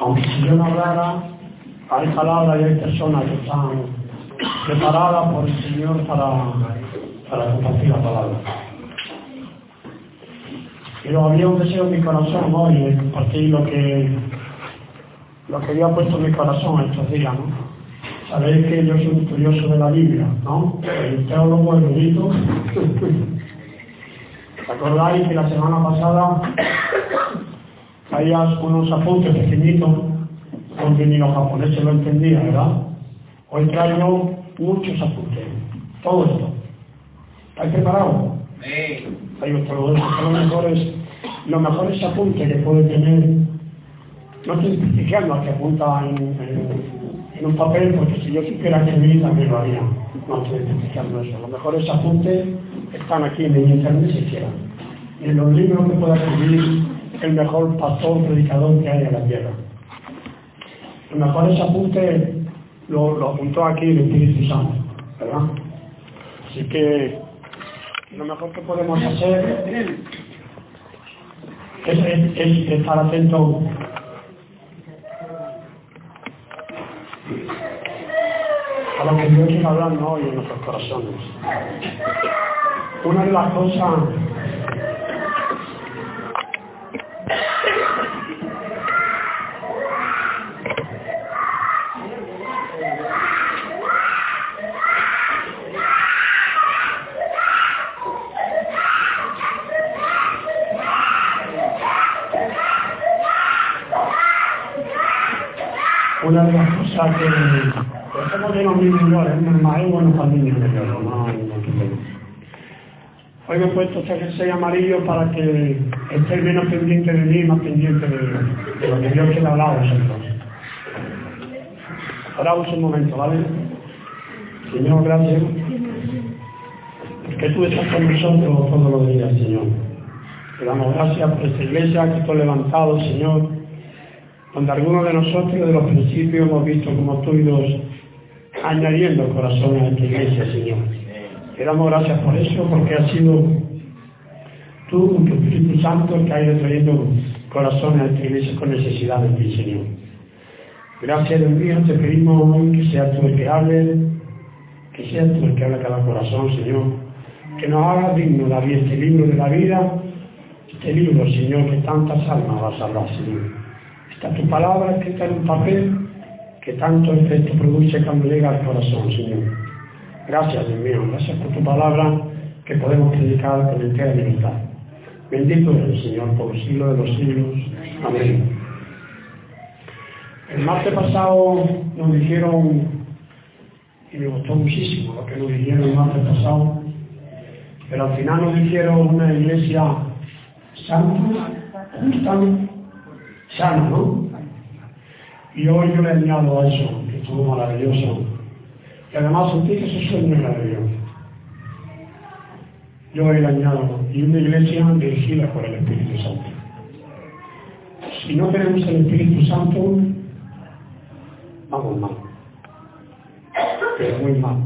Aunque si yo no hablara, hay palabras y hay personas que están preparadas por el Señor para, para compartir la palabra. Pero había un deseo en mi corazón hoy de compartir lo que, lo que había puesto en mi corazón estos días, ¿no? Sabéis que yo soy un estudioso de la Biblia, ¿no? El teólogo erudito. ¿Recordáis que la semana pasada había unos apuntes pequeñitos donde ni los japoneses lo entendían, ¿verdad? Hoy traigo muchos apuntes, todo esto. ¿Estáis preparados? Sí. Hay otros, son los mejores, los mejores apuntes que puede tener. No estoy criticando a que apunta en, en, en, un papel, porque si yo supiera escribir también lo haría. No estoy criticando eso. Los mejores apuntes están aquí en el internet si quieran. Y en los libros que pueda escribir el mejor pastor predicador que hay en la tierra. Los mejores apuntes lo, lo apuntó aquí el Espíritu Santo, ¿verdad? Así que lo mejor que podemos hacer es, es, es estar atento a lo que Dios quiere hablando hoy en nuestros corazones. Una de las cosas una de las cosas que estamos llenos de niños, es normal, es bueno para niños de no, no, Hoy me he puesto este jersey amarillo para que estéis menos pendiente de mí, más pendiente de, de lo que Dios quiere hablar a vosotros. Oramos un momento, ¿vale? Señor, gracias. Que tú estás con nosotros todos los días, Señor. Te damos gracias por esta iglesia que estoy levantado, Señor donde algunos de nosotros de los principios hemos visto como tú idos añadiendo corazones a esta iglesia, Señor. Te damos gracias por eso, porque ha sido tú, tu Espíritu Santo, el que ha ido trayendo corazones a esta iglesia con necesidad de ti, Señor. Gracias, Dios mío, te pedimos hoy que sea tú el que hable, que sea tú el que hable cada corazón, Señor. Que nos haga digno de este libro de la vida, este libro, Señor, que tantas almas vas a hablar, Señor Está tu palabra escrita en un papel que tanto efecto produce cuando llega al corazón, Señor. Gracias, Dios mío. Gracias por tu palabra que podemos predicar con entera libertad. Bendito eres, Señor, por los siglos de los siglos. Amén. El martes pasado nos dijeron, y me gustó muchísimo lo que nos dijeron el martes pasado, pero al final nos dijeron una iglesia santa, justa, sano, ¿no? Y hoy yo le añado a eso, que estuvo maravilloso. Y además sentí que ese sueño era de Dios. Yo le añado, y una iglesia dirigida por el Espíritu Santo. Si no tenemos el Espíritu Santo, vamos mal. Pero muy mal.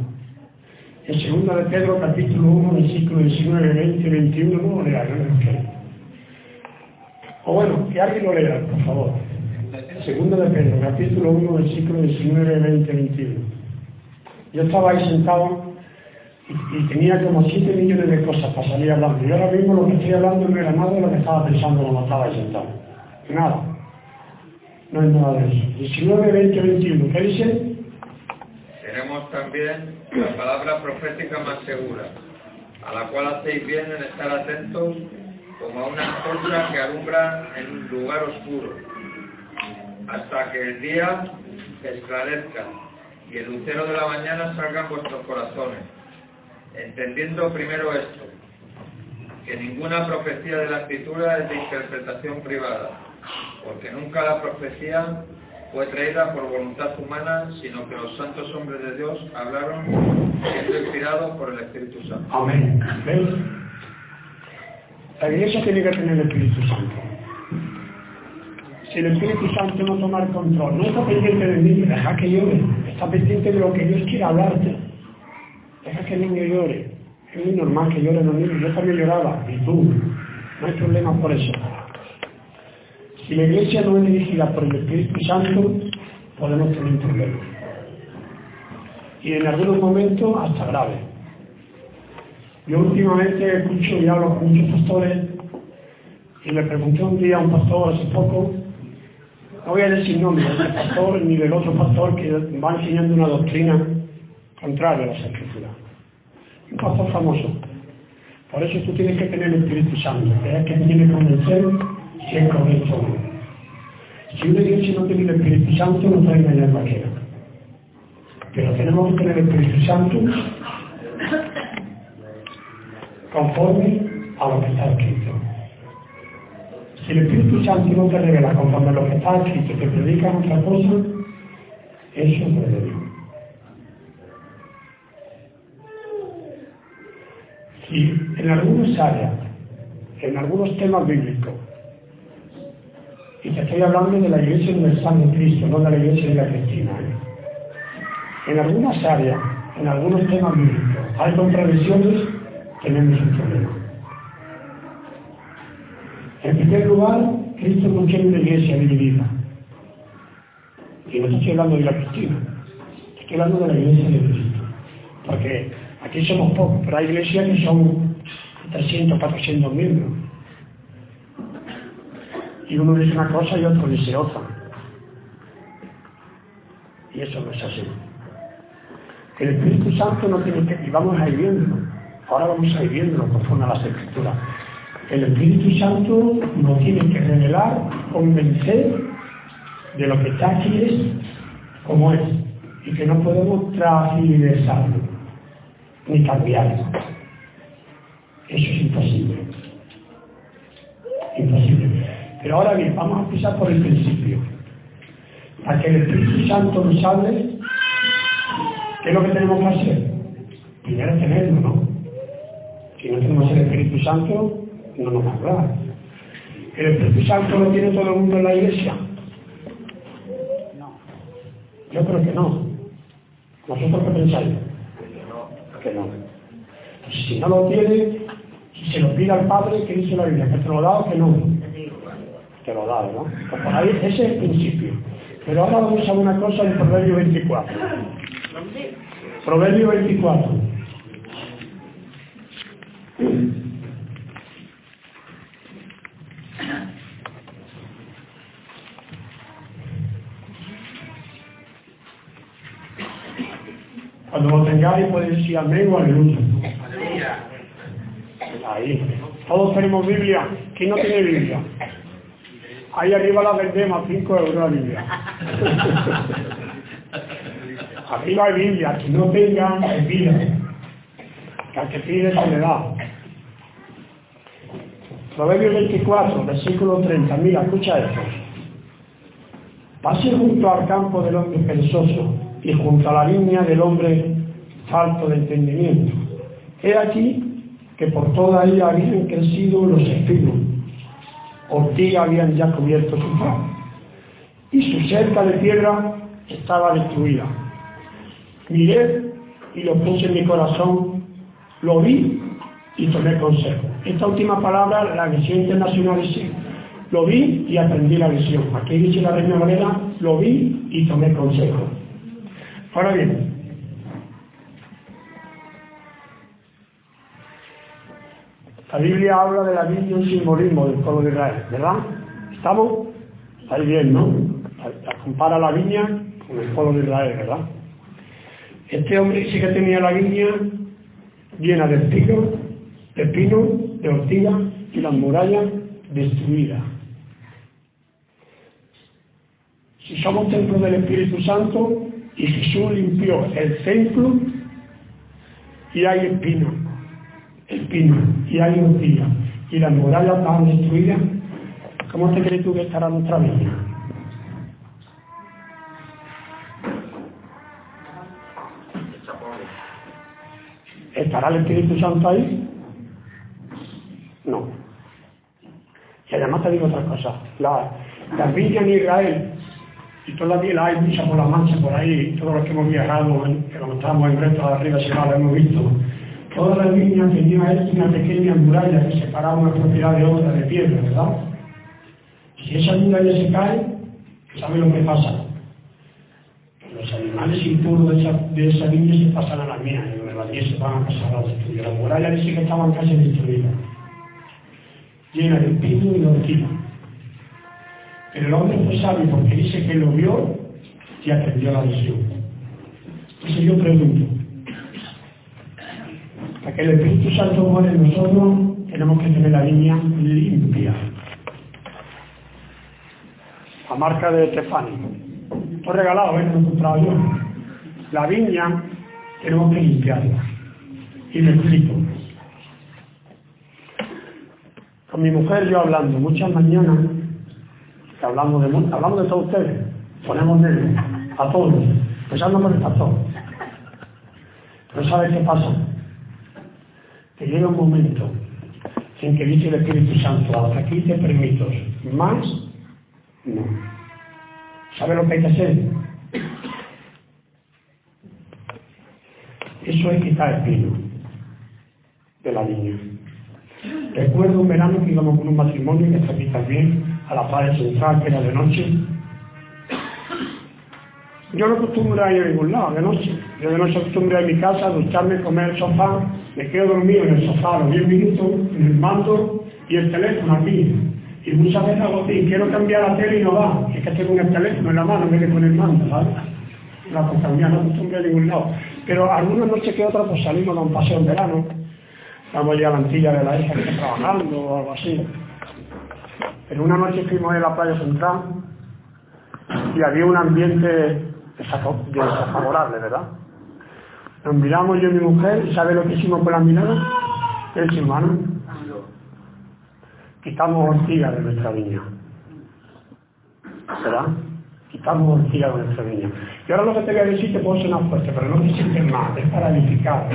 En segunda de Pedro, capítulo 1, versículo 19, 20 21, no lea, no lo o bueno, que alguien lo lea, por favor. Segundo de Pedro, capítulo 1, versículo 19, 20, 21. Yo estaba ahí sentado y, tenía como 7 millones de cosas para salir hablando. Y ahora mismo lo que estoy hablando no era nada de lo que estaba pensando cuando estaba ahí sentado. Nada. No es nada de eso. 19, 20, 21. ¿Qué dice? Tenemos también la palabra profética más segura, a la cual hacéis bien en estar atentos como a una antorcha que alumbra en un lugar oscuro, hasta que el día esclarezca y el lucero de la mañana salga en vuestros corazones, entendiendo primero esto, que ninguna profecía de la Escritura es de interpretación privada, porque nunca la profecía fue traída por voluntad humana, sino que los santos hombres de Dios hablaron siendo inspirados por el Espíritu Santo. Amén. La iglesia tiene que tener el Espíritu Santo. Si el Espíritu Santo no toma el control, no está pendiente de mí, deja que llore, está pendiente de lo que Dios quiere hablarte. Deja que el niño llore. Es muy normal que lloren los niños. Yo también lloraba, y tú. No hay problema por eso. Si la iglesia no es dirigida por el Espíritu Santo, podemos tener problemas. Y en algunos momentos hasta grave. Yo últimamente escucho y hablo con muchos pastores y le pregunté un día a un pastor hace poco, no voy a decir nombre de ese pastor ni del otro pastor que va enseñando una doctrina contraria a las escrituras. Un pastor famoso. Por eso tú tienes que tener el Espíritu Santo, que es que tiene que convencer si es correcto o no. Si una iglesia no tiene el Espíritu Santo, no puede engañar a cualquiera. Pero tenemos que tener el Espíritu Santo conforme a lo que está escrito. Si el Espíritu Santo no te revela conforme a lo que está escrito te predica otra cosa, eso es de Dios. Si en algunas áreas, en algunos temas bíblicos, y te estoy hablando de la Iglesia Universal de Cristo, no de la Iglesia de la Cristina, ¿eh? en algunas áreas, en algunos temas bíblicos, hay contradicciones, tenemos un problema. En primer lugar, Cristo no quiere una iglesia dividida. Y no estoy hablando de la Cristina, estoy hablando de la iglesia de Cristo. Porque aquí somos pocos, pero hay iglesias que son 300, 400 miembros. Y uno dice una cosa y otro dice otra. Y eso no es así. El Espíritu Santo no tiene que, y vamos a ir viéndolo, ahora vamos a ir viéndolo conforme a las escrituras. El Espíritu Santo nos tiene que revelar, convencer de lo que está aquí es como es, y que no podemos transversarlo, ni cambiarlo. Eso es imposible. Imposible. Pero ahora bien, vamos a empezar por el principio. Para que el Espíritu Santo nos hable, ¿qué es lo que tenemos que hacer? Primero tenerlo, ¿no? Si no tenemos el Espíritu Santo, no a hablar. ¿El Espíritu Santo lo tiene todo el mundo en la iglesia? No. Yo creo que no. ¿Vosotros qué pensáis? Que no. Entonces, si no lo tiene, si se lo pide al Padre, ¿qué dice la Biblia? ¿Que te lo da o que no? Te lo da, ¿no? Pues ese es el principio. Pero ahora vamos a una cosa en Proverbio 24. Proverbio 24. Tengáis podéis decir amén o aleluya. Ahí. Todos tenemos Biblia. ¿Quién no tiene Biblia? Ahí arriba la vendemos a 5 euros la Biblia. arriba hay Biblia. Quien no tenga, que pida. Que al que pide se le da. Proverbio 24, versículo 30. Mira, escucha esto. Pase junto al campo del hombre perezoso y junto a la viña del hombre falto de entendimiento. He aquí que por toda ella habían crecido los espinos, ortiga habían ya cubierto su faz, y su cerca de piedra estaba destruida. Miré y lo puse en mi corazón, lo vi y tomé consejo. Esta última palabra, la visión internacional dice, lo vi y aprendí la visión. Aquí dice la Reina Valera, lo vi y tomé consejo. Ahora bien, la Biblia habla de la Biblia un simbolismo del pueblo de Israel, ¿verdad? ¿Estamos? Ahí bien, ¿no? Compara la viña con el pueblo de Israel, ¿verdad? Este hombre sí que tenía la viña llena de espinos, de pino, de ortiga y las murallas destruidas. Si somos templo del Espíritu Santo, y Jesús limpió el templo y hay espino, espino. Y hay orgía y las murallas están destruidas, ¿cómo te crees tú que estará nuestra viña? ¿Estará el Espíritu Santo ahí? No. Y además te digo otra cosa. La, las viñas en Israel, y todavía la hay muchas por la mancha por ahí, todos los que hemos viajado, que cuando estábamos en Reto arriba se lo hemos visto, todas las viñas tenían una pequeña muralla que separaba una propiedad de otra de piedra, ¿verdad? Si esa muralla se cae, ¿sabe lo que pasa? los animales impuros de esa, de esa viña se pasan a la mía, y las mías se van a pasar a tuyas. Las murallas sí que estaban casi destruidas, llenas de pino y de orquídea. Pero el hombre fue sabio porque dice que lo vio y atendió la visión. Entonces yo pregunto, para que el Espíritu Santo muere en nosotros, tenemos que tener la viña limpia. La marca de Tefani he regalado, ¿eh? lo he encontrado yo. La viña tenemos que limpiarla. Y me explico. Con mi mujer yo hablando, muchas mañanas, que hablamos de, hablamos de todos ustedes, ponemos de a todos, empezando por el pastor. Pero ¿sabes qué pasa? Que llega un momento en que dice el Espíritu Santo, hasta aquí te permito, más no. ¿Sabe lo que hay que hacer? Eso es quitar el pino de la niña. Recuerdo un verano que íbamos con un matrimonio que está aquí también, a la playa central, que era de noche. Yo no acostumbro a ir a ningún lado de noche. Yo de noche acostumbro a ir a mi casa, ducharme, comer el sofá, me quedo dormido en el sofá los 10 minutos, en el mando y el teléfono aquí. Y muchas veces hago así, quiero cambiar la tele y no va. Es que tengo el teléfono en la mano, me que con el mando, ¿sabes? La compañía no costumbre a ningún lado. Pero algunas noches que otras pues salimos a un paseo en verano. Vamos ya a la antilla de la hija que está trabajando o algo así. En una noche fuimos a la playa central y había un ambiente desfavorable, ¿verdad? Nos miramos yo y mi mujer ¿sabe lo que hicimos con la mirada? El hermano, quitamos ortiga de nuestra viña. ¿Verdad? Quitamos ortiga de nuestra viña. Y ahora lo que te voy a decir te puedo sonar fuerte, pero no te sientes mal, es para edificar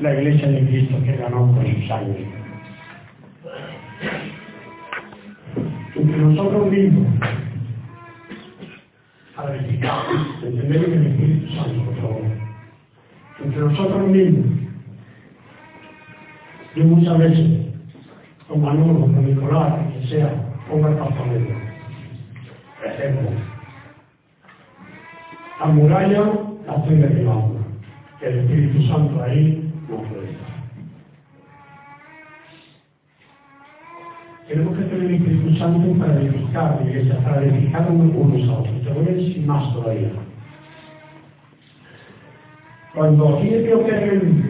la iglesia de Cristo que ganó con su sangre. Entre nosotros mismos, para edificar, entender el Espíritu Santo, por favor. Entre nosotros mismos, yo muchas veces con Manolo, con Nicolás, quien sea, ponga el campamento. Ejemplo. La muralla la estoy derribando. El Espíritu Santo ahí no puede. Tenemos que tener el Espíritu Santo para edificar la iglesia, para edificar unos a otros. Te voy a decir más todavía. Cuando tiene que operar el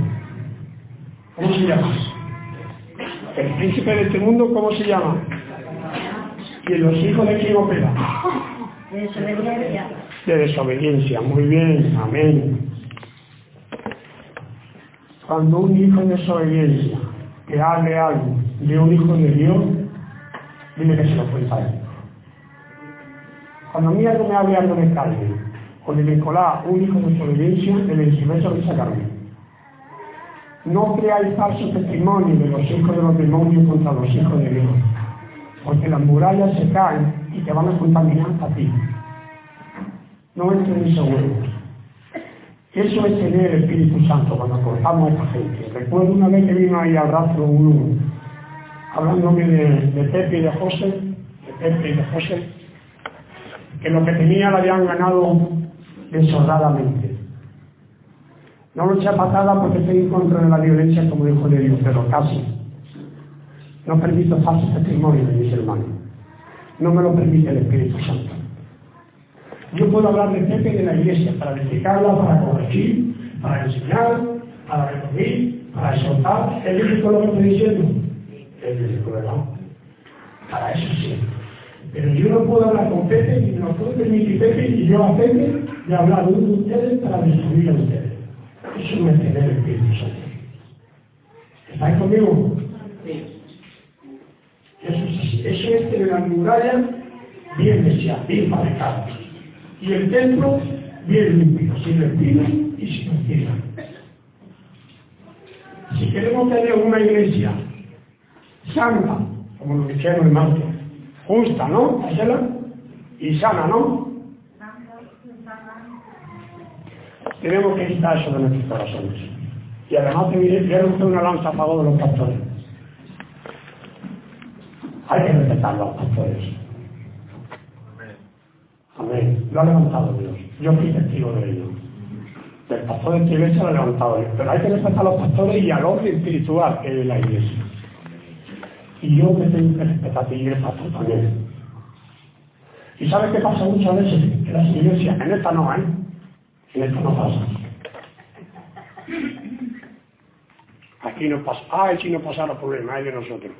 ¿cómo se llama? El príncipe de este mundo, ¿cómo se llama? ¿Y los hijos de quién opera? De desobediencia. De desobediencia, muy bien, amén. Cuando un hijo de desobediencia que hable algo de un hijo de Dios, dile que se lo cuenta a él. Cuando a mí algo me hable algo de Carmen, o de Nicolás, un hijo de desobediencia, le dice, eso de sacarme. No creáis falso testimonio de los hijos de los demonios contra los hijos de Dios, porque las murallas se caen y te van a contaminar a ti. No entres en seguro. Eso es tener el Espíritu Santo cuando cortamos a esta gente. Recuerdo una vez que vino ahí al rastro uno, hablándome de, de Pepe y de José, de Pepe y de José, que lo que tenía lo habían ganado deshonradamente. No lo patada porque estoy en contra de la violencia, como dijo de Dios, pero casi. No permito falsos testimonios de mis hermanos. No me lo permite el Espíritu Santo. Yo puedo hablar de Pepe de la iglesia para explicarla, para corregir, para enseñar, para recibir, para exhortar. ¿Es lógico lo que estoy diciendo? Es lógico, ¿verdad? Para eso sí. Pero yo no puedo hablar con Pepe, ni lo puedo permitir Pepe, y yo a Pepe de hablar de uno de ustedes para destruir a ustedes. Eso no es tener el Espíritu Santo. ¿Estáis conmigo? Eso es de las murallas bien deseadas, bien fabricadas. Y el templo bien limpio, sin espinas y sin espinas. Si queremos tener una iglesia santa, como lo dijeron en Marco, justa, ¿no? Y sana, ¿no? Tenemos que quitar eso de nuestros corazones. Y además te diré, quiero una lanza a favor de los pastores. Hay que respetar a los pastores. Amén. Lo ha levantado Dios. Yo fui testigo de ello. El pastor de esta iglesia lo ha levantado Dios. Pero hay que respetar a los pastores y al orden espiritual que es la iglesia. Y yo me tengo que respetar y el pastor también. ¿Y sabes qué pasa muchas veces en las iglesias? En esta no, ¿eh? En esta no pasa. Aquí no pasa. Ah, si no pasara problema, hay de nosotros.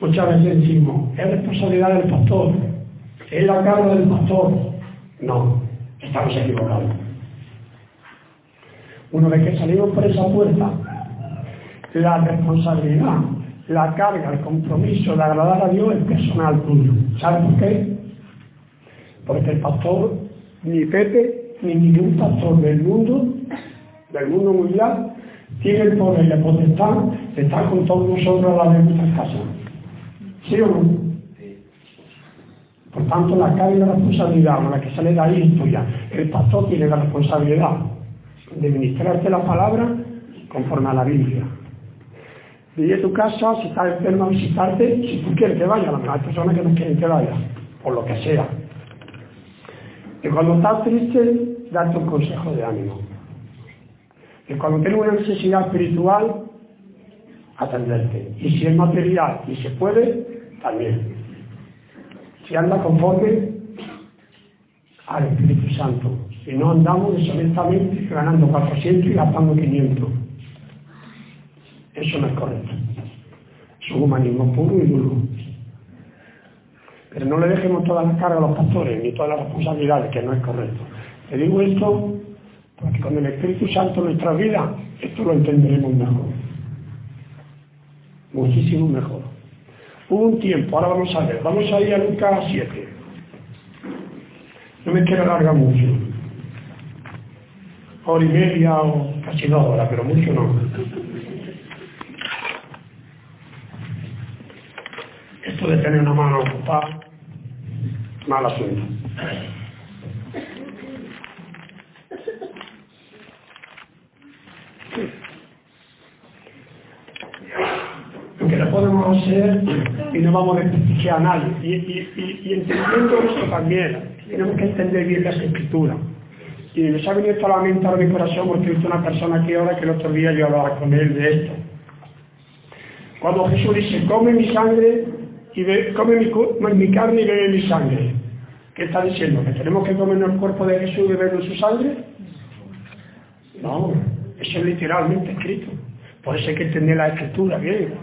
Muchas veces decimos, es responsabilidad del pastor, es la carga del pastor. No, estamos equivocados. Una vez que salimos por esa puerta, la responsabilidad, la carga, el compromiso de agradar a Dios es personal tuyo. ¿Sabes por qué? Porque el pastor, ni Pepe, ni ningún pastor del mundo, del mundo mundial, tiene el poder y la potestad de estar con todos nosotros a la de nuestras casas. ¿Sí o no? Por tanto, la carga y la responsabilidad con la que sale de ahí es tuya. El pastor tiene la responsabilidad de ministrarte la palabra conforme a la Biblia. Dile a tu casa, si estás enfermo a visitarte, si tú quieres que vaya, hay personas que no quieren que vaya, por lo que sea. Y cuando estás triste, darte un consejo de ánimo. Y cuando tienes una necesidad espiritual, atenderte. Y si es material y se puede, también. Si anda conforme al Espíritu Santo. Si no andamos deshonestamente ganando 400 y gastando 500. Eso no es correcto. Es un humanismo puro y duro. Pero no le dejemos toda la carga a los pastores, ni todas las responsabilidades, que no es correcto. Te digo esto porque con el Espíritu Santo en nuestra vida, esto lo entenderemos mejor. Muchísimo mejor. Hubo un tiempo, ahora vamos a ver, vamos a ir a Lucas 7. No me quiero alargar mucho. Hora y media o casi dos horas, pero mucho no. Esto de tener una mano ocupada, mal asunto. Lo que no podemos hacer y no vamos a desprestigiar a nadie. Y, entendiendo esto también, tenemos que entender bien las escrituras. Y nos ha venido solamente a mi corazón porque he una persona aquí ahora que el otro día yo hablaba con él de esto. Cuando Jesús dice, come mi sangre y come mi, carne y bebe mi sangre. ¿Qué está diciendo? ¿Que tenemos que comer el cuerpo de Jesús y beber su sangre? No, eso es literalmente escrito. Por eso hay que entender la escritura bien.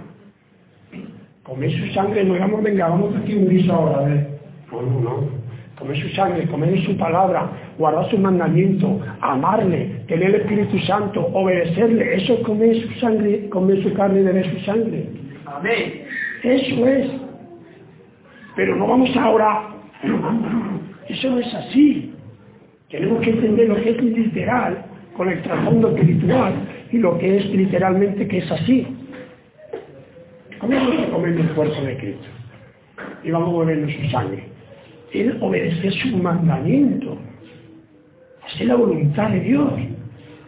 Comer su sangre, no digamos, venga, vamos aquí un guiso ahora, ver. No, no, no. Comer su sangre, comer su palabra, guardar su mandamiento, amarle, tener el Espíritu Santo, obedecerle. Eso es comer su sangre, comer su carne y beber su sangre. Amén. Eso es. Pero no vamos ahora, eso no es así. Tenemos que entender lo que es literal con el trasfondo espiritual y lo que es literalmente que es así. ¿Cómo vamos a comer el cuerpo de Cristo? Y vamos a beber su sangre. Él obedecer su mandamiento. Hacer la voluntad de Dios.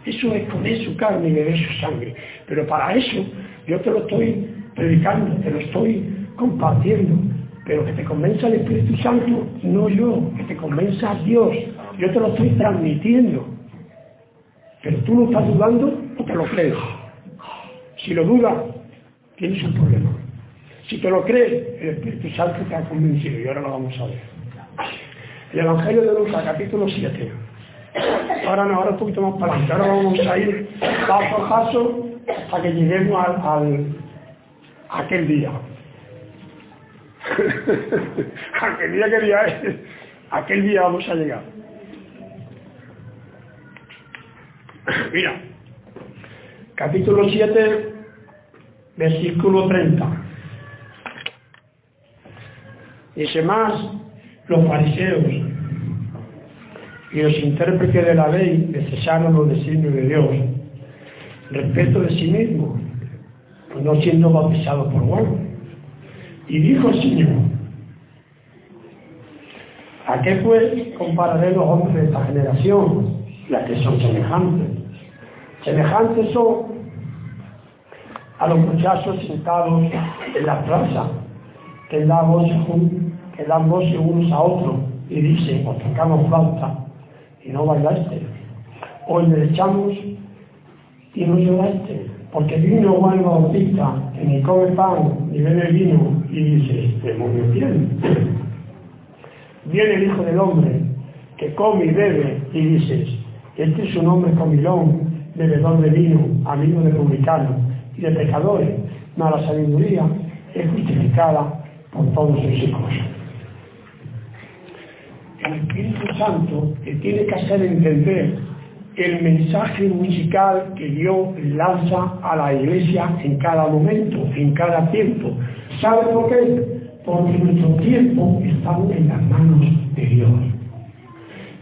Eso es comer su carne y beber su sangre. Pero para eso yo te lo estoy predicando, te lo estoy compartiendo pero que te convenza el Espíritu Santo, no yo, que te convenza Dios. Yo te lo estoy transmitiendo. Pero tú no estás dudando o te lo crees. Si lo dudas, tienes un problema. Si te lo crees, el Espíritu Santo te ha convencido y ahora lo vamos a ver. El Evangelio de Lucas, capítulo 7. Ahora no, ahora un poquito más para adelante. Ahora vamos a ir paso a paso hasta que lleguemos al, a aquel día. aquel día que día es, aquel día vamos a llegar. Mira, capítulo 7, versículo 30. Dice más, los fariseos y los intérpretes de la ley desecharon los designios de Dios respecto de sí mismo, no siendo bautizado por Juan. Y dijo el Señor, ¿a qué pues compararé los hombres de esta generación, las que son semejantes? Semejantes son a los muchachos sentados en la plaza, que dan voces, que dan voces unos a otros y dicen, os tocamos flauta y no bailaste, o le echamos y no lloraste, porque vino Juan Bautista, que ni come pan ni bebe vino, y dice, demonio tiene. Viene el Hijo del Hombre, que come y bebe, y dices, este es un hombre comilón, bebedor de vino, amigo de publicanos y de pecadores, mas la sabiduría es justificada por todos sus hijos. El Espíritu Santo que tiene que hacer entender el mensaje musical que Dios lanza a la iglesia en cada momento, en cada tiempo. ¿Sabe por qué? Porque nuestro tiempo está en las manos de Dios.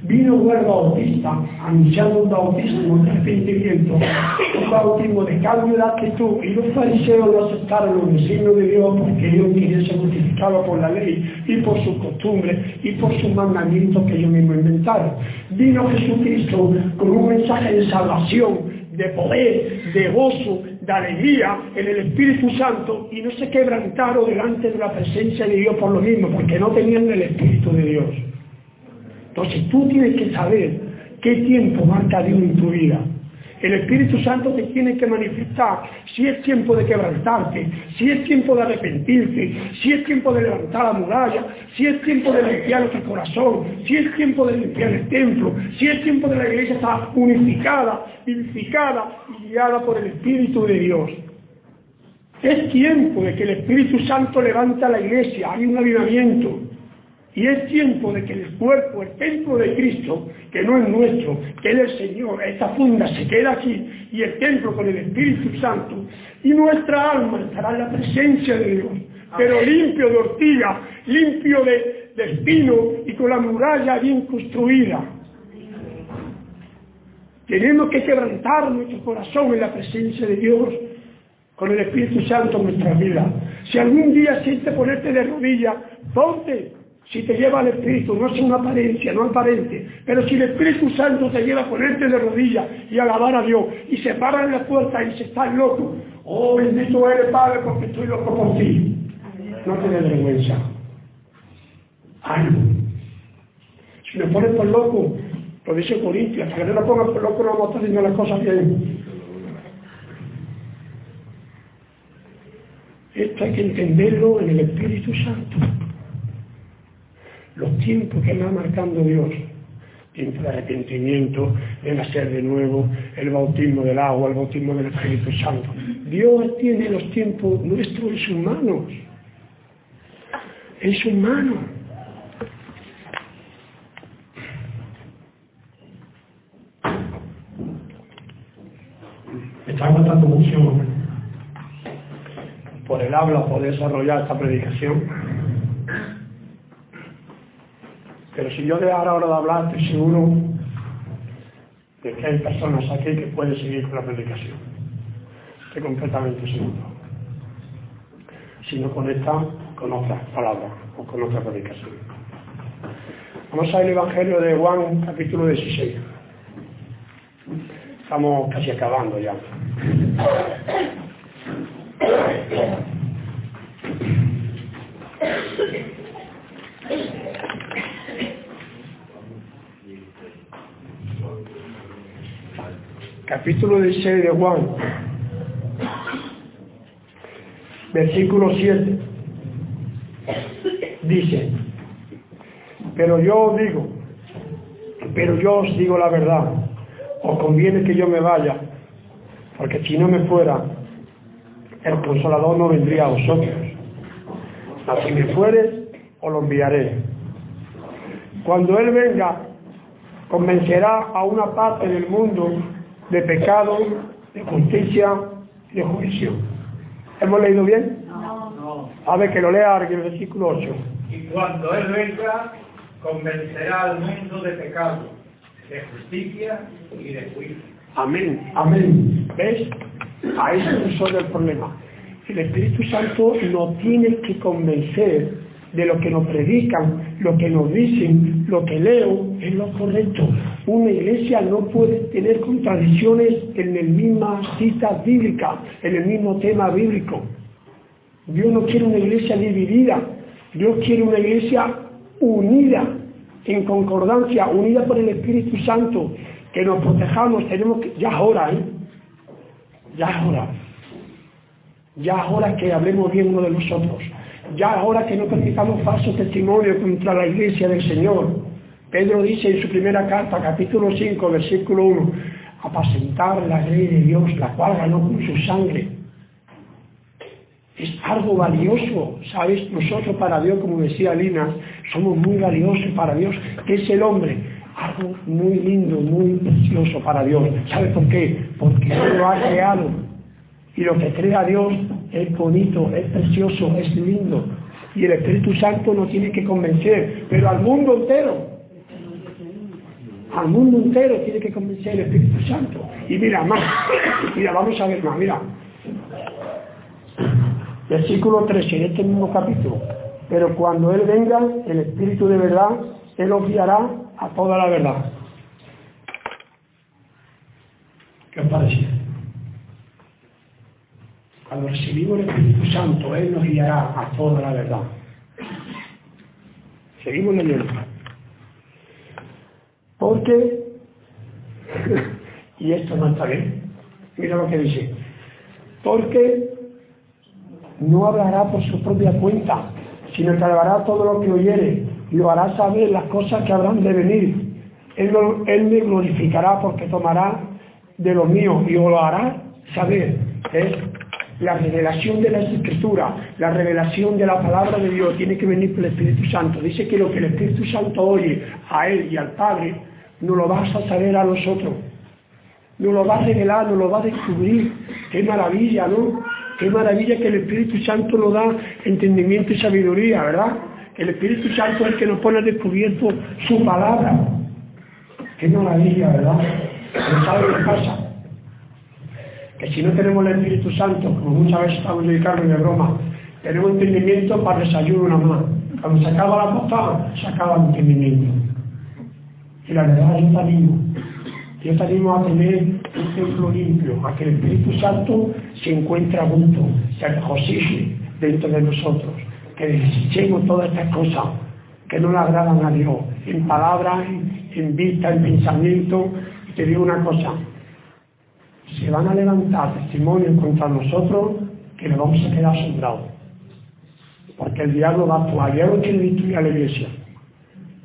Vino Juan Bautista anunciando un bautismo de arrepentimiento, un bautismo de cambio de actitud, y los fariseos no aceptaron los designios de Dios porque ellos querían ser justificados por la ley y por sus costumbres y por sus mandamientos que ellos mismos inventaron. Vino Jesucristo con un mensaje de salvación, de poder, de gozo, de alegría en el Espíritu Santo y no se quebrantaron delante de la presencia de Dios por lo mismo, porque no tenían el Espíritu de Dios. Entonces tú tienes que saber qué tiempo marca Dios en tu vida. El Espíritu Santo te tiene que manifestar si es tiempo de quebrantarte, si es tiempo de arrepentirte, si es tiempo de levantar la muralla, si es tiempo de limpiar nuestro corazón, si es tiempo de limpiar el templo, si es tiempo de la iglesia estar unificada, vivificada y guiada por el Espíritu de Dios. Es tiempo de que el Espíritu Santo levanta la iglesia, hay un avivamiento. Y es tiempo de que el cuerpo, el templo de Cristo, que no es nuestro, que es el Señor, esta funda se queda aquí, y el templo con el Espíritu Santo, y nuestra alma estará en la presencia de Dios, pero limpio de ortiga, limpio de, de espino y con la muralla bien construida. Tenemos que quebrantar nuestro corazón en la presencia de Dios con el Espíritu Santo en nuestra vida. Si algún día sientes ponerte de rodillas, ponte, si te lleva al Espíritu, no es una apariencia, no aparente, pero si el Espíritu Santo te lleva a ponerte de rodillas y alabar a Dios, y se para en la puerta y se está loco, oh bendito eres Padre porque estoy loco por ti. No te des vergüenza. Si me pones por loco, lo dice Corintias, hasta que no lo pongas por loco no vamos a estar haciendo las cosas bien. Esto hay que entenderlo en el Espíritu Santo los tiempos que va marcando Dios. Tiempo de arrepentimiento, de nacer de nuevo, el bautismo del agua, el bautismo del Espíritu Santo. Dios tiene los tiempos nuestros en sus manos. En sus manos. Me está agotando mucho por el habla poder desarrollar esta predicación. Pero si yo dejara ahora de hablar, estoy seguro de que hay personas aquí que pueden seguir con la predicación. Estoy completamente seguro. Si no conectan con otras palabras o con otra predicación. Vamos al Evangelio de Juan, capítulo 16. Estamos casi acabando ya. Capítulo 16 de Juan, versículo 7, dice, pero yo os digo, pero yo os digo la verdad, os conviene que yo me vaya, porque si no me fuera, el consolador no vendría a vosotros. Así me fuere, os lo enviaré. Cuando Él venga, convencerá a una parte del mundo de pecado, de justicia y de juicio. ¿Hemos leído bien? No. A ver, que lo lea el versículo 8. Y cuando Él venga, convencerá al mundo de pecado, de justicia y de juicio. Amén, amén. ¿Ves? Ahí se resuelve el problema. El Espíritu Santo nos tiene que convencer de lo que nos predican, lo que nos dicen, lo que leo, es lo correcto. Una iglesia no puede tener contradicciones en la misma cita bíblica, en el mismo tema bíblico. Dios no quiere una iglesia dividida, Dios quiere una iglesia unida, en concordancia, unida por el Espíritu Santo, que nos protejamos, tenemos que, ya es hora, ¿eh? Ya es hora. Ya es hora que hablemos bien uno de nosotros. Ya es hora que no permitamos falso testimonio contra la iglesia del Señor. Pedro dice en su primera carta, capítulo 5, versículo 1, apacentar la ley de Dios, la cual ganó con su sangre. Es algo valioso, ¿sabes? Nosotros para Dios, como decía Lina, somos muy valiosos para Dios. ¿Qué es el hombre? Algo muy lindo, muy precioso para Dios. ¿Sabes por qué? Porque Él lo ha creado. Y lo que crea Dios es bonito, es precioso, es lindo. Y el Espíritu Santo nos tiene que convencer, pero al mundo entero. Al mundo entero tiene que convencer el Espíritu Santo. Y mira, más, mira, vamos a ver más, mira. Versículo 13, en este mismo capítulo. Pero cuando Él venga, el Espíritu de verdad, Él os guiará a toda la verdad. ¿Qué os parece? Cuando recibimos el Espíritu Santo, Él nos guiará a toda la verdad. Seguimos leyendo. Y esto no está bien, mira lo que dice, porque no hablará por su propia cuenta, sino que hablará todo lo que oyere lo hará saber las cosas que habrán de venir. Él, me glorificará porque tomará de lo mío y lo hará saber. Es la revelación de la Escritura, la revelación de la palabra de Dios tiene que venir por el Espíritu Santo. Dice que lo que el Espíritu Santo oye a Él y al Padre, no lo vas a saber a nosotros. Nos lo va a revelar, nos lo va a descubrir. Qué maravilla, ¿no? Qué maravilla que el Espíritu Santo nos da entendimiento y sabiduría, ¿verdad? El Espíritu Santo es el que nos pone al descubierto su palabra. Qué maravilla, ¿verdad? Pero ¿sabe qué pasa? Que si no tenemos el Espíritu Santo, como muchas veces estamos dedicando de broma, tenemos entendimiento para desayuno nada más. Cuando se acaba la postada, se acaba el entendimiento. Y la verdad yo te animo. Yo te animo a tener un templo limpio, a que el Espíritu Santo se encuentre a gusto, se regocije dentro de nosotros, que desechemos todas estas cosas que no le agradan a Dios, en palabras, en, en vista, en pensamiento. Y te digo una cosa, se van a levantar testimonios contra nosotros que nos vamos a quedar asombrados. Porque el diablo va a actuar, el diablo quiere destruir a la iglesia.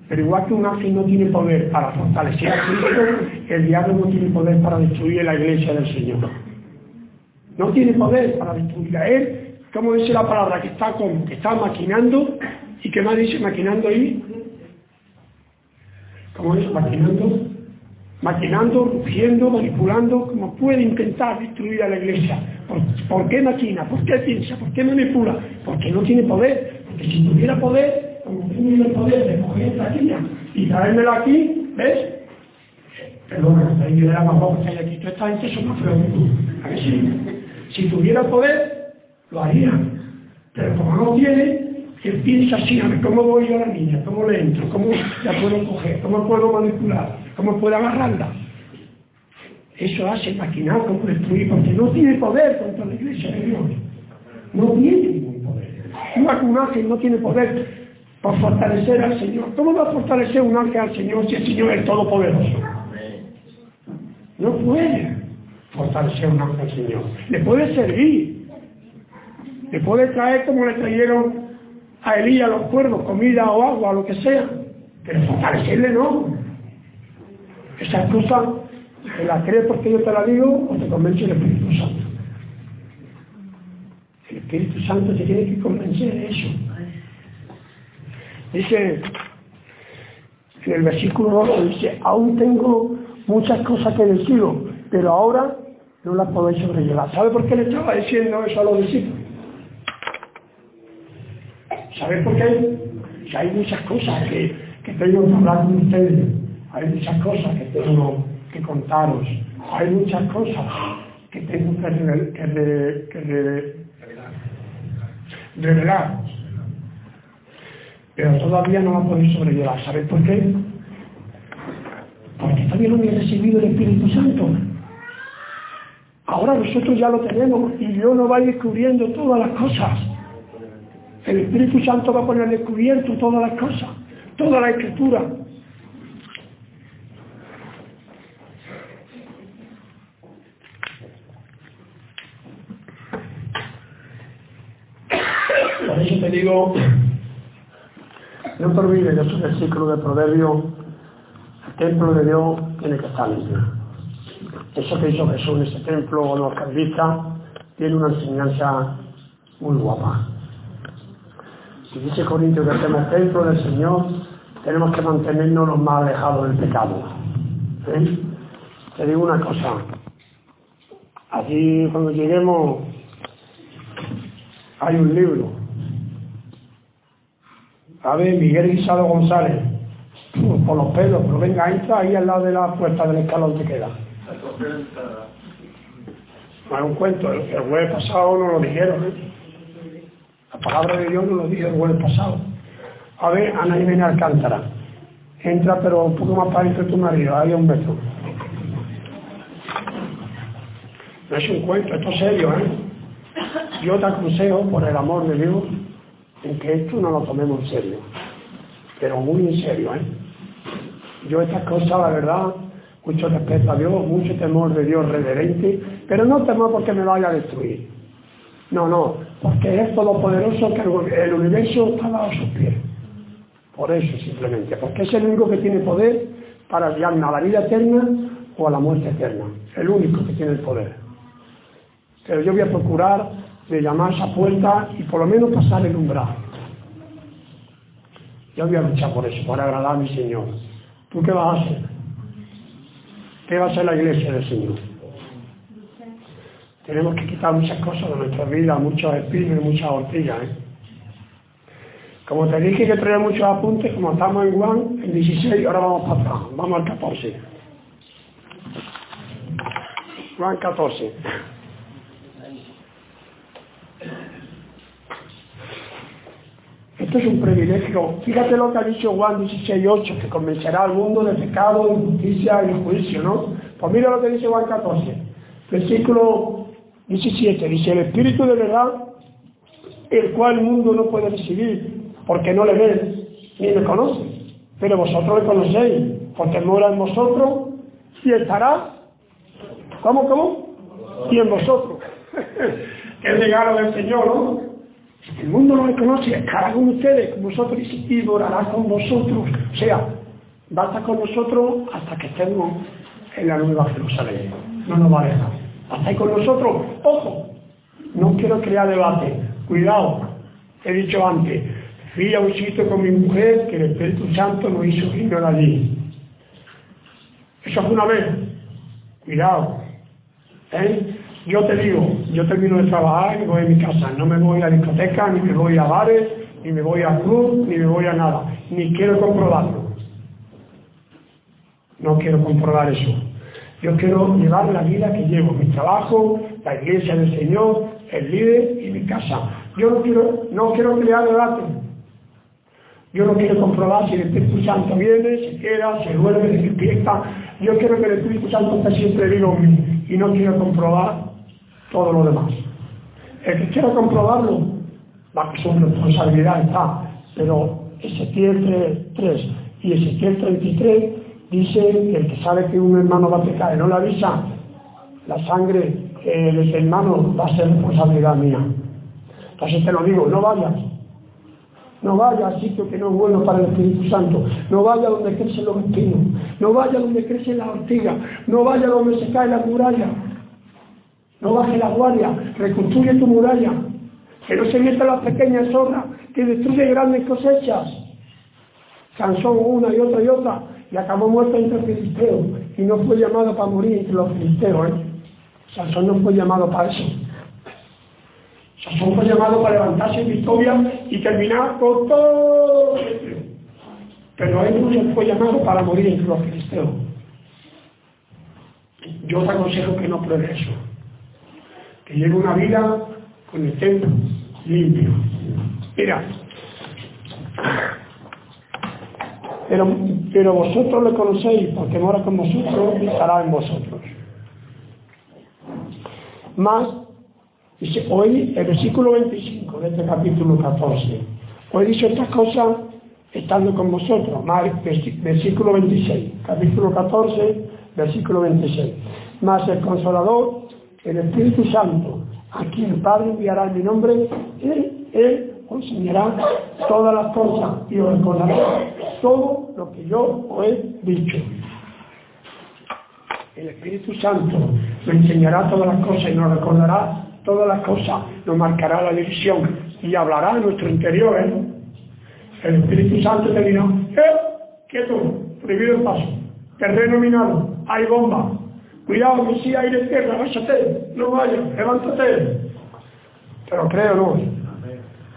Pero igual que un ángel no tiene poder para fortalecer a Cristo, el diablo no tiene poder para destruir la iglesia del Señor. No tiene poder para destruir a él, como dice la palabra, que está con, que está maquinando, y que más dice maquinando ahí, ¿cómo es? Maquinando, maquinando, rugiendo, manipulando, como puede intentar destruir a la iglesia. ¿Por, por qué maquina? ¿Por qué piensa? ¿Por qué manipula? Porque no tiene poder. Porque si tuviera poder, tiene el poder de coger esta niña y traérmela aquí, ¿ves? Perdona, ahí yo era más bajo que esta gente son más feos que tú. ¿A que sí? Si tuviera poder, lo haría. Pero como no tiene, él piensa así, a ver cómo voy yo a la niña, cómo le entro, cómo la puedo coger, cómo puedo manipular, cómo puedo agarrarla. Eso hace maquinar, como destruir, porque no tiene poder contra la iglesia de Dios. No tiene ningún poder. Igual que un ángel no tiene poder por fortalecer al Señor. ¿Cómo va a fortalecer un ángel al Señor si el Señor es todopoderoso? No puede fortalecer un ángel al Señor. Le puede servir. Le puede traer como le trajeron a Elías los cuervos, comida o agua, lo que sea. Pero fortalecerle no. Esas cosas, ¿te las crees porque yo te la digo o te convence el Espíritu Santo? El Espíritu Santo te tiene que convencer de eso. Dice en el versículo 12, dice, aún tengo muchas cosas que deciros, pero ahora no la podéis sobrellevar. ¿Sabe por qué le estaba diciendo eso a los discípulos? ¿Sabe por qué? Hay muchas cosas que, que tengo que hablar con ustedes. Hay muchas cosas que tengo que contaros. Hay muchas cosas que tengo que, que, que re, revelar. Pero todavía no la podéis sobrellevar. ¿Sabéis por qué? Porque todavía no he recibido el Espíritu Santo. Ahora nosotros ya lo tenemos y Dios nos va descubriendo todas las cosas. El Espíritu Santo va a poner descubierto todas las cosas, toda la escritura. Por eso te digo, no te olvides de ese versículo de Proverbio, el templo de Dios tiene que estar limpio. Eso que hizo Jesús en ese templo, o los calvistas, tiene una enseñanza muy guapa. Si dice Corintios que somos templo del Señor, tenemos que mantenernos los más alejados del pecado. Te digo una cosa. Allí cuando lleguemos hay un libro. Ver, Miguel Guisado González, por los pelos, pero venga, entra ahí al lado de la puerta del escalón te queda. No es un cuento, el, el jueves pasado no lo dijeron, ¿eh? La palabra de Dios no lo dijo el jueves pasado. A ver, Ana Jiménez Alcántara. Entra, pero un poco más para adentro de tu marido, ahí a un metro. No es un cuento, esto es serio, ¿eh? Yo te aconsejo, por el amor de Dios, en que esto no lo tomemos en serio. Pero muy en serio, ¿eh? Yo estas cosas, la verdad, mucho respeto a Dios, mucho temor de Dios reverente, pero no temor porque me vaya a destruir. No, no, porque es todopoderoso que el universo está a sus pies. Por eso simplemente, porque es el único que tiene poder para guiarme a la vida eterna o a la muerte eterna. El único que tiene el poder. Pero yo voy a procurar de llamar a esa puerta y por lo menos pasar el umbral. Yo voy a luchar por eso, para agradar a mi Señor. ¿Tú qué vas a hacer? ¿Qué va a hacer la iglesia del Señor? Tenemos que quitar muchas cosas de nuestra vida, muchos espinos y muchas hortillas. ¿eh? Como te dije que traía muchos apuntes, como estamos en Juan, en 16, ahora vamos para atrás, vamos al 14. Juan 14. Es un privilegio. Fíjate lo que ha dicho Juan 16.8, que convencerá al mundo de pecado, de justicia y juicio, ¿no? Pues mira lo que dice Juan 14, versículo 17. Dice, el Espíritu de verdad, el cual el mundo no puede recibir, porque no le ve ni le conoce. Pero vosotros le conocéis, porque mora en vosotros y estará. ¿Cómo, cómo? Y en vosotros. Qué regalo del Señor, ¿no? El mundo no le conoce, estará con ustedes, vosotros, y morará con vosotros. O sea, va a estar con nosotros hasta que estemos en la nueva Jerusalén. No nos va a dejar. Con nosotros. Ojo, no quiero crear debate. Cuidado. He dicho antes, fui a un sitio con mi mujer que el Espíritu Santo nos hizo ir allí. Eso fue una vez. Cuidado. ¿Eh? Yo te digo, yo termino de trabajar y voy a mi casa. No me voy a discoteca, ni me voy a bares, ni me voy a club, ni me voy a nada. Ni quiero comprobarlo. No quiero comprobar eso. Yo quiero llevar la vida que llevo, mi trabajo, la iglesia del Señor, el líder y mi casa. Yo no quiero, no quiero crear debate. Yo no quiero comprobar si el Espíritu Santo viene, se queda, se duerme, se despierta. Yo quiero que el Espíritu Santo esté siempre vivo en mí y no quiero comprobar todo lo demás. El que quiera comprobarlo, va que su responsabilidad está. Pero Ezequiel 3 y Ezequiel 33 dice que el que sabe que un hermano va a pecar y no le avisa, la sangre eh, de ese hermano va a ser responsabilidad mía. Entonces te lo digo, no vayas. No vaya al sitio que no es bueno para el Espíritu Santo. No vaya donde crecen los espinos. No vaya donde crecen las ortigas. No vaya donde se cae la muralla. No baje la guardia. Reconstruye tu muralla. Que no se meta las pequeñas zorras que destruyen grandes cosechas. Sansón una y otra y otra. Y acabó muerto entre filisteos. Y no fue llamado para morir entre los filisteos. ¿eh? Sansón no fue llamado para eso. Sansón fue llamado para levantarse en victoria y terminar con todo. Pero él no fue llamado para morir entre los filisteos. Yo te aconsejo que no pruebe eso. Que lleve una vida con el templo limpio. Mira, pero, vosotros le conocéis porque mora con vosotros y estará en vosotros. Más, dice, hoy el versículo 25 de este capítulo 14. Hoy dicho estas cosas estando con vosotros. Más, versículo 26, capítulo 14, versículo 26. Más el consolador, el Espíritu Santo, a quien el Padre enviará en mi nombre, él, él enseñará todas las cosas y os recordará todo lo que yo os he dicho. El Espíritu Santo nos enseñará todas las cosas y nos recordará todas las cosas, nos marcará la dirección y hablará en nuestro interior. ¿eh? El Espíritu Santo te dirá, ¡eh! ¡Quieto! Prohibido el paso. Terreno minado, hay bomba. Cuidado, hay de tierra, agáchate, no vayas, levántate. Pero creo, no.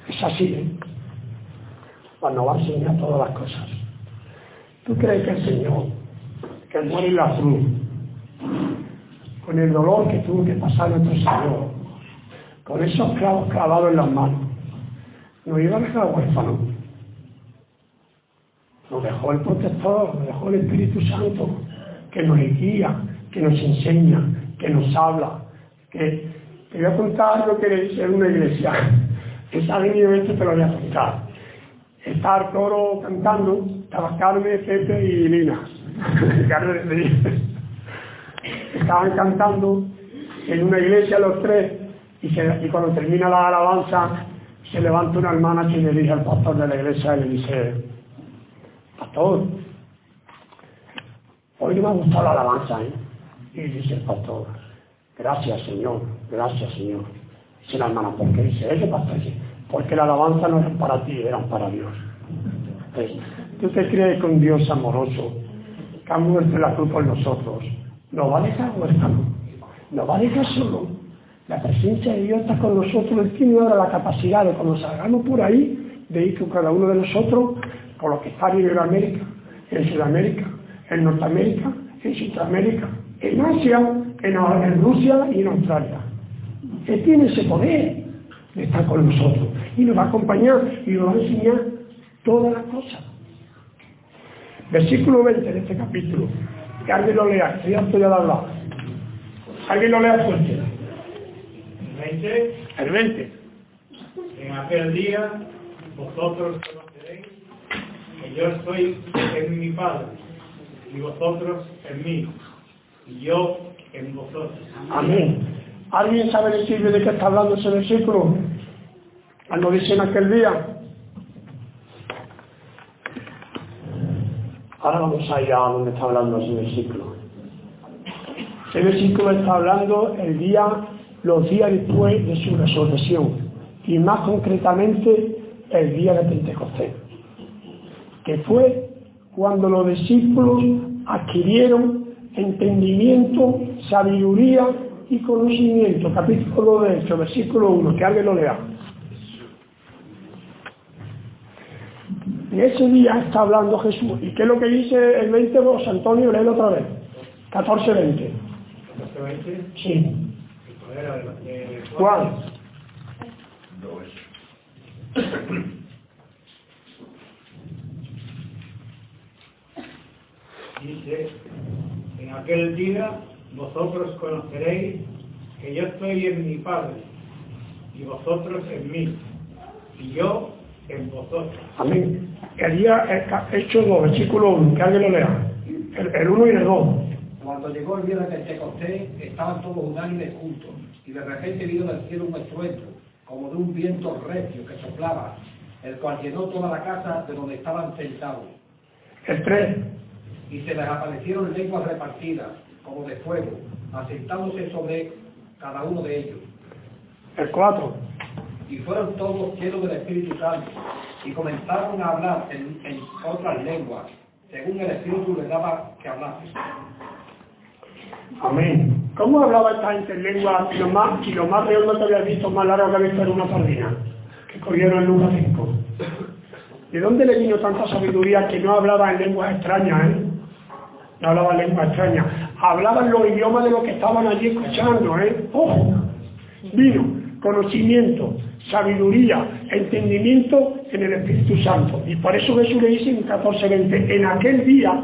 Es así, ¿eh? Cuando va a enseñar todas las cosas. ¿Tú crees que el Señor, que muere en la cruz, con el dolor que tuvo que pasar nuestro Señor, con esos clavos clavados en las manos, nos iba a dejar huérfanos? Nos dejó el protector, nos dejó el Espíritu Santo, que nos guía, que nos enseña, que nos habla, que te voy a contar lo que le dice en una iglesia. Esa venido esto te lo voy a contar. Está coro cantando, estaba Carmen, Pepe y Lina. Estaban cantando en una iglesia los tres y, y cuando termina la alabanza se levanta una hermana que le dice al pastor de la iglesia y le dice, pastor, hoy me ha gustado la alabanza, ¿eh? Y dice el pastor, gracias Señor, gracias Señor. Dice la hermana, ¿por qué? Dice, ese pastor porque la alabanza no era para ti, eran para Dios. ¿tú te crees que un Dios amoroso, que ha muerto la cruz por nosotros, nos va a dejar huérfano? ¿Nos va a dejar solo? La presencia de Dios está con nosotros. Él tiene ahora la capacidad de cuando salgamos por ahí, de ir con cada uno de nosotros, por lo que está en Iberoamérica, en Sudamérica, en Norteamérica, en Centroamérica, en Asia, en, Rusia y en Australia. Él tiene ese poder de estar con nosotros y nos va a acompañar y nos va a enseñar todas las cosas. Versículo 20 de este capítulo. Que alguien lo lea, que ya estoy a hablar. Alguien lo lea fuerte. El 20. El 20. En aquel día vosotros conoceréis que yo estoy en mi Padre y vosotros en mí yo en vosotros. Amén. ¿Alguien sabe decirme de qué está hablando ese versículo? Cuando dice en aquel día. Ahora vamos allá donde está hablando ese versículo. Ese versículo está hablando el día, los días después de su resurrección. Y más concretamente el día de Pentecostés. Que fue cuando los discípulos adquirieron entendimiento, sabiduría y conocimiento. Capítulo de hecho, versículo 1, que alguien lo lea. Y ese día está hablando Jesús. ¿Y qué es lo que dice el 20 vos, Antonio? Léelo otra vez. 14, 20. ¿14-20? Sí. ¿Cuál? Dice, en aquel día vosotros conoceréis que yo estoy en mi Padre y vosotros en mí y yo en vosotros. Amén. El día hecho 2, versículo 1, que alguien lo lea. El 1 y el 2. Cuando llegó el día de Pentecostés, estaban todos unánimes juntos, y de repente vino del cielo un estruendo, como de un viento recio que soplaba, el cual llenó toda la casa de donde estaban sentados. El 3. Y se les aparecieron lenguas repartidas, como de fuego, asentándose sobre cada uno de ellos. El 4. Y fueron todos llenos del Espíritu Santo, y comenzaron a hablar en, en otras lenguas, según el Espíritu les daba que hablasen. Amén. ¿Cómo hablaba esta gente en lengua y lo más, y lo más real no te había visto más largo que había visto en una sardina? Que corrieron en Lucas 5. ¿De dónde le vino tanta sabiduría que no hablaba en lenguas extrañas, eh? No hablaba en lenguas extrañas. Hablaban los idiomas de los que estaban allí escuchando, ¿eh? ¡Ojo! Vino conocimiento, sabiduría, entendimiento en el Espíritu Santo. Y por eso Jesús le dice en 14.20, en aquel día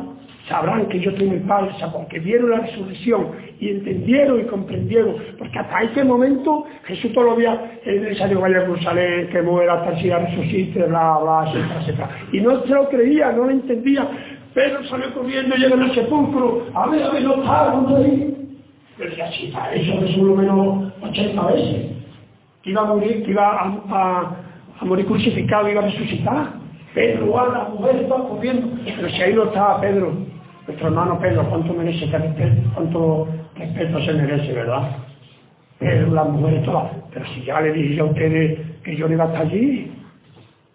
sabrán que yo soy mi Padre, porque vieron la resurrección y entendieron y comprendieron, porque hasta ese momento Jesús los días él salió a Jerusalén, que muera hasta si resucite, bla, bla, etcétera, etcétera. Y no se lo creía, no lo entendía. Pedro salió corriendo, llega al sepulcro, a ver, a ver, no está, no ahí. Pero decía, sí, está, eso Jesús lo menos 80 veces. Que iba a morir, que iba a, morir crucificado, iba a resucitar. Pedro, a la mujer está corriendo. Pero si ahí no estaba Pedro, nuestro hermano Pedro, ¿cuánto merece que cuánto respeto se merece, verdad? Pedro, las mujeres todas. Pero si ya le dije a ustedes que yo no iba a estar allí,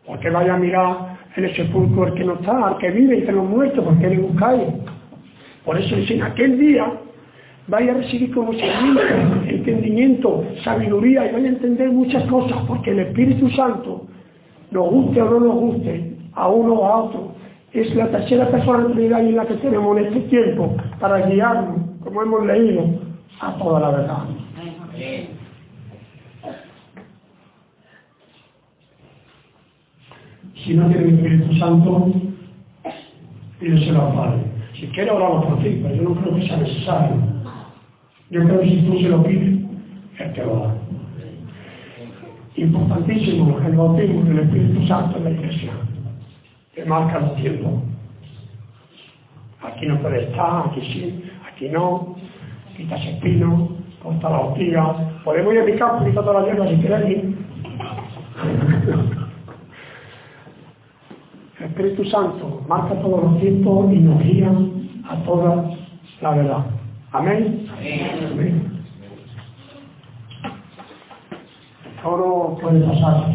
¿por qué vaya a mirar en el sepulcro el que no está, al que vive entre los muertos? ¿Por qué le buscáis? Por eso dicen, aquel día vaya a recibir conocimiento, entendimiento, sabiduría y vaya a entender muchas cosas, porque el Espíritu Santo, nos guste o no nos guste, a uno o a otro, es la tercera persona Trinidad en la que tenemos en este tiempo para guiarnos, como hemos leído, a toda la verdad. Si no tiene el Espíritu Santo, pídeselo al Padre. Si quiere oramos por ti, pero yo no creo que sea necesario. Yo creo que si tú se lo pides, Él te lo da. Importantísimo el bautismo del Espíritu Santo en la iglesia que marca el tiempo. Aquí no puede estar, aquí sí, aquí no, quitas espino, corta la ortiga, podemos ir a quita toda la hierba si queréis. El Espíritu Santo marca todos los tiempos y nos guía a toda la verdad. Amén. Amén. Ahora puede pasar.